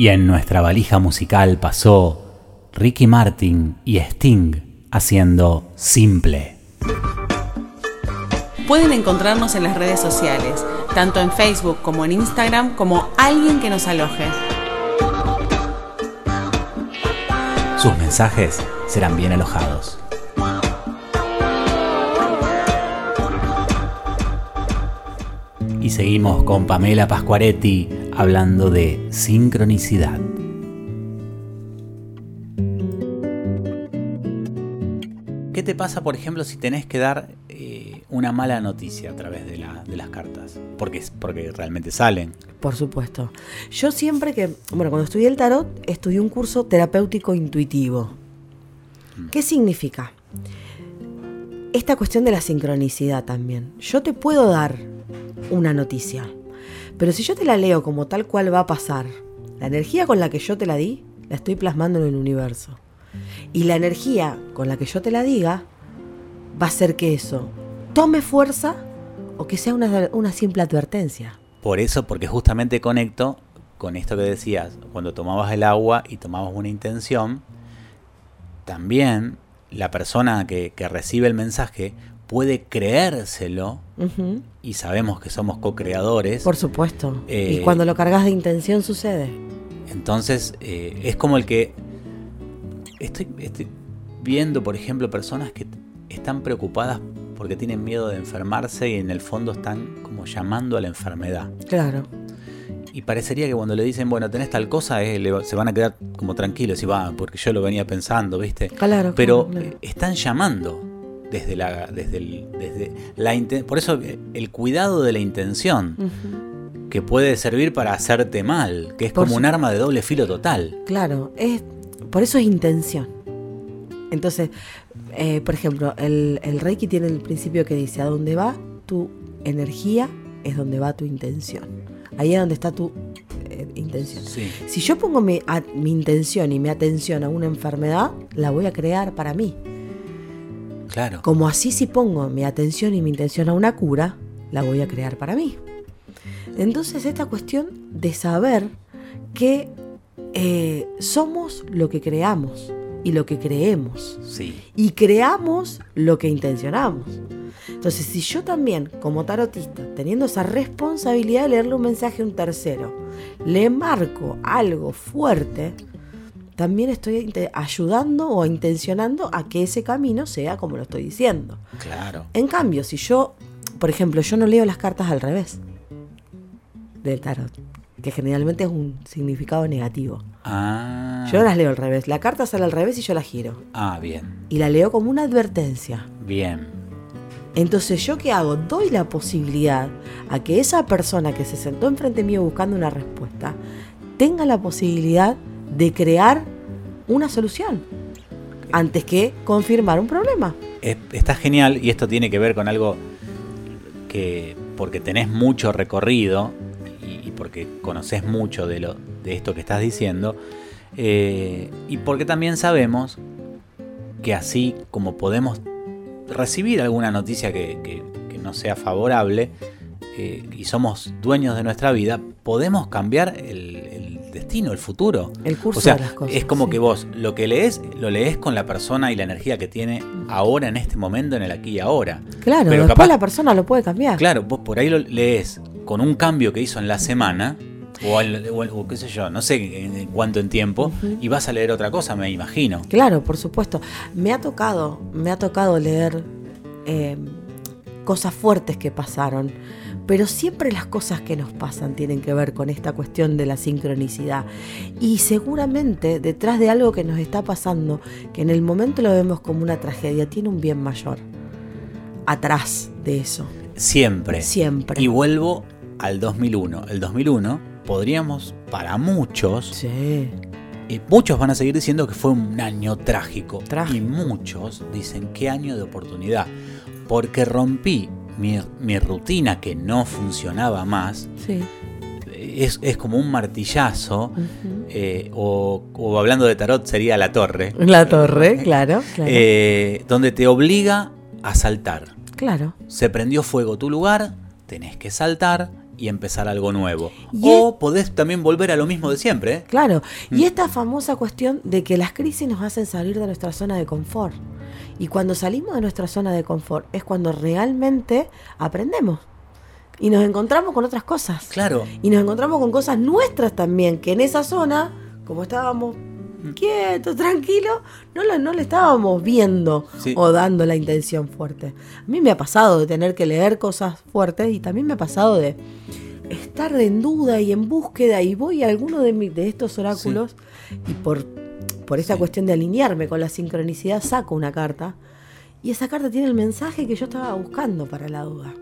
Y en nuestra valija musical pasó Ricky Martin y Sting haciendo Simple. Pueden encontrarnos en las redes sociales, tanto en Facebook como en Instagram, como alguien que nos aloje. Sus mensajes serán bien alojados. Y seguimos con Pamela Pascuaretti hablando de sincronicidad. ¿Qué te pasa, por ejemplo, si tenés que dar eh, una mala noticia a través de, la- de las cartas? Porque, porque realmente salen. Por supuesto. Yo siempre que, bueno, cuando estudié el tarot, estudié un curso terapéutico intuitivo. ¿Qué significa? Esta cuestión de la sincronicidad también. Yo te puedo dar una noticia, pero si yo te la leo como tal cual va a pasar, la energía con la que yo te la di, la estoy plasmando en el universo. Y la energía con la que yo te la diga, va a ser que eso tome fuerza o que sea una, simple advertencia. Por eso, porque justamente conecto con esto que decías, cuando tomabas el agua y tomabas una intención, también la persona que recibe el mensaje puede creérselo y sabemos que somos co-creadores. Por supuesto. Eh, y cuando lo cargas de intención sucede. Entonces, eh, es como el que estoy, estoy viendo, por ejemplo, personas que están preocupadas porque tienen miedo de enfermarse y en el fondo están como llamando a la enfermedad. Claro. Y parecería que cuando le dicen, bueno, tenés tal cosa, eh, le se van a quedar como tranquilos y va, porque yo lo venía pensando, ¿viste? Claro, Pero claro, eh, están llamando desde la, desde el- desde la Por eso eh, el cuidado de la intención, que puede servir para hacerte mal, que es Por como un arma de doble filo total. Claro, es, por eso es intención. Entonces, eh, por ejemplo, el, el Reiki tiene el principio que dice, a donde va tu energía es donde va tu intención. Ahí es donde está tu eh, intención. Sí. Si yo pongo mi, a- mi intención y mi atención a una enfermedad, la voy a crear para mí. Claro. Como así si pongo mi atención y mi intención a una cura, la voy a crear para mí. Entonces esta cuestión de saber que eh, somos lo que creamos y lo que creemos. Sí. Y creamos lo que intencionamos. Entonces si yo también, como tarotista, teniendo esa responsabilidad de leerle un mensaje a un tercero, le marco algo fuerte, también estoy ayudando o intencionando a que ese camino sea como lo estoy diciendo. Claro. En cambio, si yo, por ejemplo, yo no leo las cartas al revés del tarot, que generalmente es un significado negativo. Ah. Yo las leo al revés. La carta sale al revés y yo la giro. Ah, bien. Y la leo como una advertencia. Bien. Entonces, ¿yo qué hago? Doy la posibilidad a que esa persona que se sentó enfrente mío buscando una respuesta tenga la posibilidad de crear una solución antes que confirmar un problema. Es- está genial y esto tiene que ver con algo que porque tenés mucho recorrido y, porque conoces mucho de lo de esto que estás diciendo eh, y porque también sabemos que así como podemos recibir alguna noticia que, que- no sea favorable eh, y somos dueños de nuestra vida, podemos cambiar el destino, el futuro. El curso O sea, de las cosas. es como sí. que vos lo que lees, lo lees con la persona y la energía que tiene ahora, en este momento, en el aquí y ahora. Claro, pero después capaz- la persona lo puede cambiar. Claro, vos por ahí lo lees con un cambio que hizo en la semana, o, al- o al- o qué sé yo, no sé en, en cuánto en tiempo, y vas a leer otra cosa, me imagino. Claro, por supuesto. Me ha tocado, me ha tocado leer eh, cosas fuertes que pasaron, pero siempre las cosas que nos pasan tienen que ver con esta cuestión de la sincronicidad. Y seguramente detrás de algo que nos está pasando, que en el momento lo vemos como una tragedia, tiene un bien mayor. Atrás de eso. Siempre. Siempre. Y vuelvo al 2001. El 2001 podríamos, para muchos, Sí. y muchos van a seguir diciendo que fue un año trágico. Trágico. Y muchos dicen qué año de oportunidad. Porque rompí mi, mi rutina que no funcionaba más. Sí. Es, es como un martillazo. Eh, o, o hablando de tarot sería la torre. La torre, [laughs] claro, claro. eh, donde te obliga a saltar. claro. Se prendió fuego tu lugar, tenés que saltar y empezar algo nuevo. Y o podés también volver a lo mismo de siempre. ¿eh? Claro, Mm. y esta famosa cuestión de que las crisis nos hacen salir de nuestra zona de confort. Y cuando salimos de nuestra zona de confort es cuando realmente aprendemos. Y nos encontramos con otras cosas. Claro. Y nos encontramos con cosas nuestras también, que en esa zona, como estábamos Mm. quietos, tranquilos, no, lo- no le estábamos viendo Sí. o dando la intención fuerte. A mí me ha pasado de tener que leer cosas fuertes y también me ha pasado de estar en duda y en búsqueda y voy a alguno de, mi- de estos oráculos y por, por esta Sí. cuestión de alinearme con la sincronicidad saco una carta y esa carta tiene el mensaje que yo estaba buscando para la duda.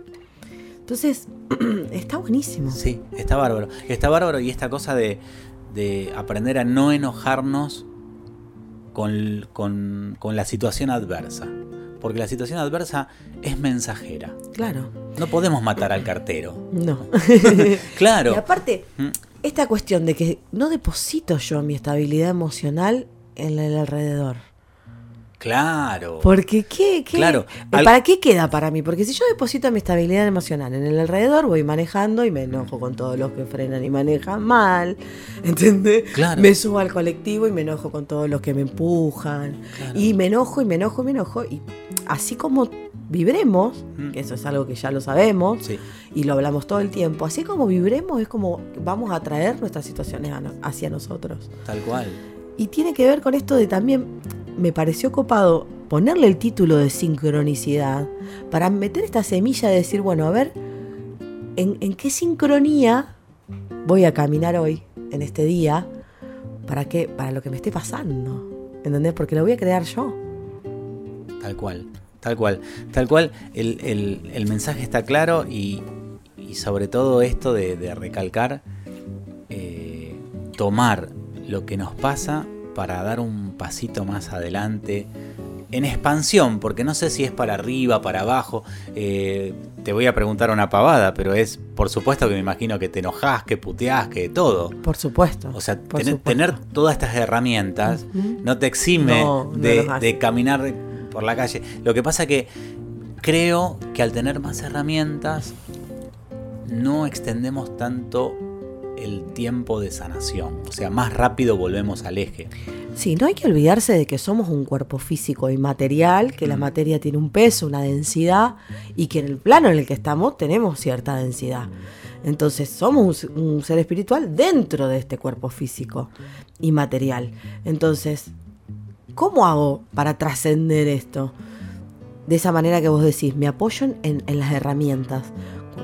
Entonces, [clears throat] está buenísimo. Sí, está bárbaro. Está bárbaro y esta cosa de, de aprender a no enojarnos con, con- con la situación adversa. Porque la situación adversa es mensajera. Claro. No podemos matar al cartero. No. [laughs] [laughs] Claro. Y aparte, Mm. esta cuestión de que no deposito yo mi estabilidad emocional en el alrededor. Claro. Porque, ¿qué? qué? Claro. Eh, Al- ¿Para qué queda para mí? Porque si yo deposito mi estabilidad emocional en el alrededor, voy manejando y me enojo con todos los que frenan y manejan mal. [laughs] ¿Entendés? Claro. Me subo al colectivo y me enojo con todos los que me empujan. Claro. Y me enojo y me enojo y me enojo. Y así como vibremos, Mm. que eso es algo que ya lo sabemos, Sí. y lo hablamos todo el tiempo, así como vibremos es como vamos a traer nuestras situaciones hacia nosotros. Tal cual. Y tiene que ver con esto de también, me pareció copado ponerle el título de sincronicidad para meter esta semilla de decir, bueno, a ver, ¿en, en qué sincronía voy a caminar hoy, en este día, para, qué, para lo que me esté pasando? ¿Entendés? Porque lo voy a crear yo. Tal cual, tal cual, tal cual. El, el- mensaje está claro y, y sobre todo esto de, de recalcar, eh, tomar lo que nos pasa para dar un pasito más adelante. En expansión, porque no sé si es para arriba, para abajo. eh, te voy a preguntar una pavada, pero es por supuesto que me imagino que te enojas, que puteás, que todo. Por supuesto. O sea, tener, supuesto. tener todas estas herramientas no te exime No, de, de caminar por la calle. Lo que pasa que creo que al tener más herramientas no extendemos tanto el tiempo de sanación. O sea, más rápido volvemos al eje. Sí, no hay que olvidarse de que somos un cuerpo físico y material, que la Mm. materia tiene un peso, una densidad, y que en el plano en el que estamos tenemos cierta densidad. Entonces somos un, un ser espiritual dentro de este cuerpo físico y material. Entonces, ¿cómo hago para trascender esto? De esa manera que vos decís, me apoyo en, en las herramientas.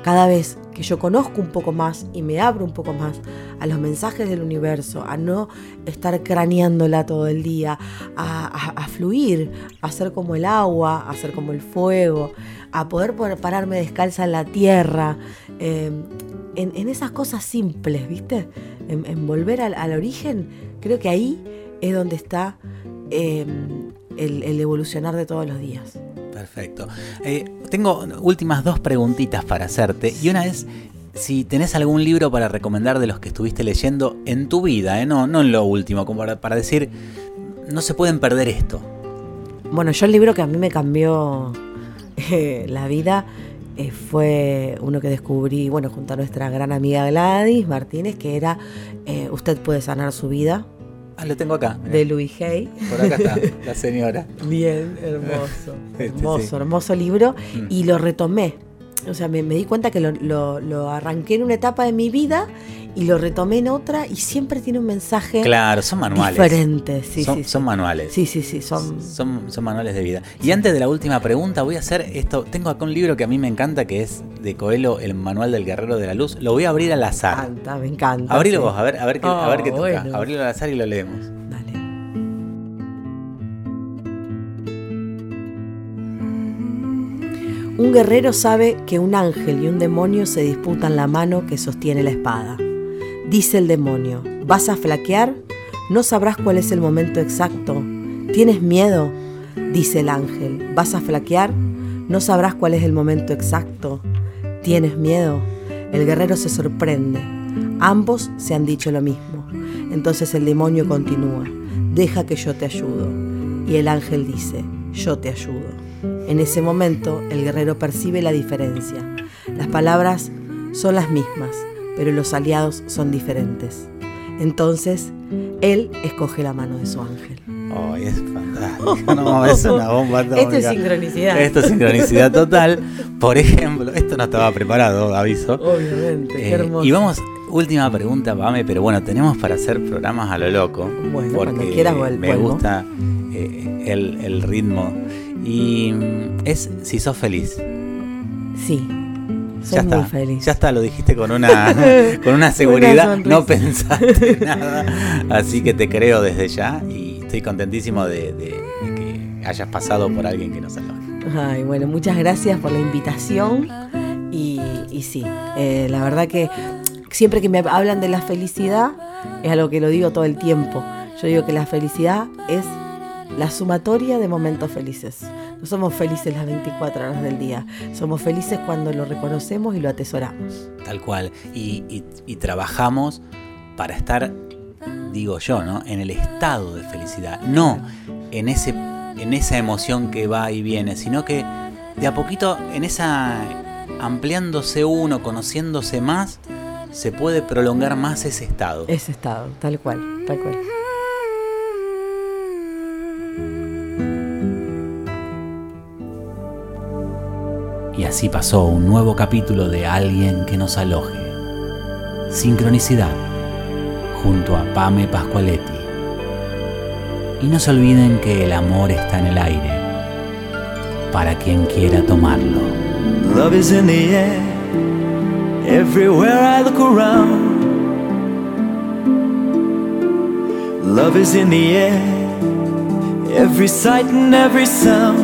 Cada vez que yo conozco un poco más y me abro un poco más a los mensajes del universo, a no estar craneándola todo el día, a, a- fluir, a ser como el agua, a ser como el fuego, a poder pararme descalza en la tierra, eh, en, esas cosas simples, ¿viste? En, volver al, origen, creo que ahí es donde está eh, el evolucionar de todos los días. Perfecto. Eh, tengo últimas dos preguntitas para hacerte. Y una es si tenés algún libro para recomendar de los que estuviste leyendo en tu vida, ¿eh? no, no en lo último, como para, decir, no se pueden perder esto. Bueno, yo el libro que a mí me cambió eh, la vida fue uno que descubrí, bueno, junto a nuestra gran amiga Gladys Martínez, que era Usted puede sanar su vida, Ah, lo tengo acá. mirá. de Louis Hay. Por acá está, [laughs] la señora. Bien, hermoso. [laughs] Este, hermoso, sí. hermoso libro. Mm. Y lo retomé. O sea, me, me di cuenta que lo, lo- lo arranqué en una etapa de mi vida y lo retomé en otra y siempre tiene un mensaje Claro, son manuales. diferente. Sí, son, sí, sí. son manuales. Sí, sí, sí, son... Son, son manuales de vida. Y antes de la última pregunta, voy a hacer esto. Tengo acá un libro que a mí me encanta, que es de Coelho, El Manual del Guerrero de la Luz. Lo voy a abrir al Me azar. encanta, me encanta. Abrilo vos, a ver, a ver qué, a ver qué Oh, toca. bueno. Abrilo al azar y lo leemos. Un guerrero sabe que un ángel y un demonio se disputan la mano que sostiene la espada. Dice el demonio, ¿vas a flaquear? No sabrás cuál es el momento exacto. ¿Tienes miedo? Dice el ángel, ¿vas a flaquear? No sabrás cuál es el momento exacto. ¿Tienes miedo? El guerrero se sorprende. Ambos se han dicho lo mismo. Entonces el demonio continúa, deja que yo te ayudo. Y el ángel dice, yo te ayudo. En ese momento el guerrero percibe la diferencia. Las palabras son las mismas, pero los aliados son diferentes. Entonces, él escoge la mano de su ángel. Ay, es fantástico. No, es una bomba [laughs] Esto es sincronicidad. Esto es sincronicidad total. Por ejemplo, esto no estaba preparado, aviso. Obviamente, qué Eh, hermoso. y vamos, última pregunta, Pame, pero bueno, tenemos para hacer programas a lo loco. Bueno, porque cuando quieras me vuelvo. gusta eh, el, el ritmo. Y mm, es si sos feliz. Sí, soy ya muy está, feliz. ya está, lo dijiste con una, [laughs] con una seguridad, no pensaste [laughs] nada. Así que te creo desde ya y estoy contentísimo de, de- de que hayas pasado por alguien que nos aloje. Ay, bueno, muchas gracias por la invitación. Y, y sí, eh, la verdad que siempre que me hablan de la felicidad, es algo que lo digo todo el tiempo. Yo digo que la felicidad es la sumatoria de momentos felices. No somos felices las 24 horas del día, somos felices cuando lo reconocemos y lo atesoramos. Tal cual. Y, y- y trabajamos para estar, digo yo, ¿no? En el estado de felicidad. No en, ese, en esa emoción que va y viene, sino que de a poquito, en esa ampliándose uno, conociéndose más, se puede prolongar más ese estado. Ese estado, tal cual, tal cual. Y así pasó un nuevo capítulo de Alguien que nos aloje. Sincronicidad, junto a Pame Pascualetti. Y no se olviden que el amor está en el aire, para quien quiera tomarlo. Love is in the air, everywhere I look around. Love is in the air, every sight and every sound.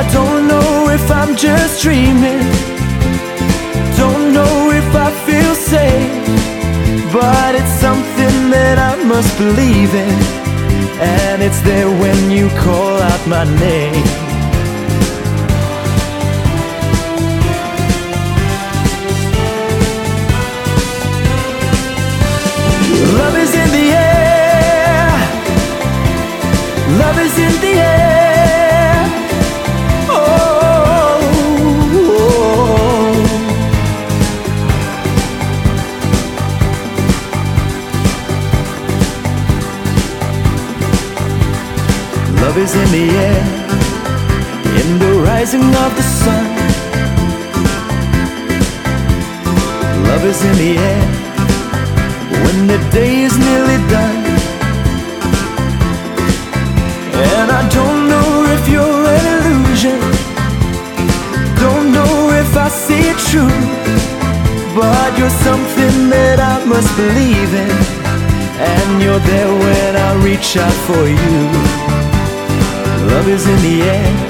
I don't know if I'm just dreaming, don't know if I feel safe, but it's something that I must believe in, and it's there when you call out my name. Rising of the sun. Love is in the air when the day is nearly done. And I don't know if you're an illusion, don't know if I see it true, but you're something that I must believe in, and you're there when I reach out for you. Love is in the air,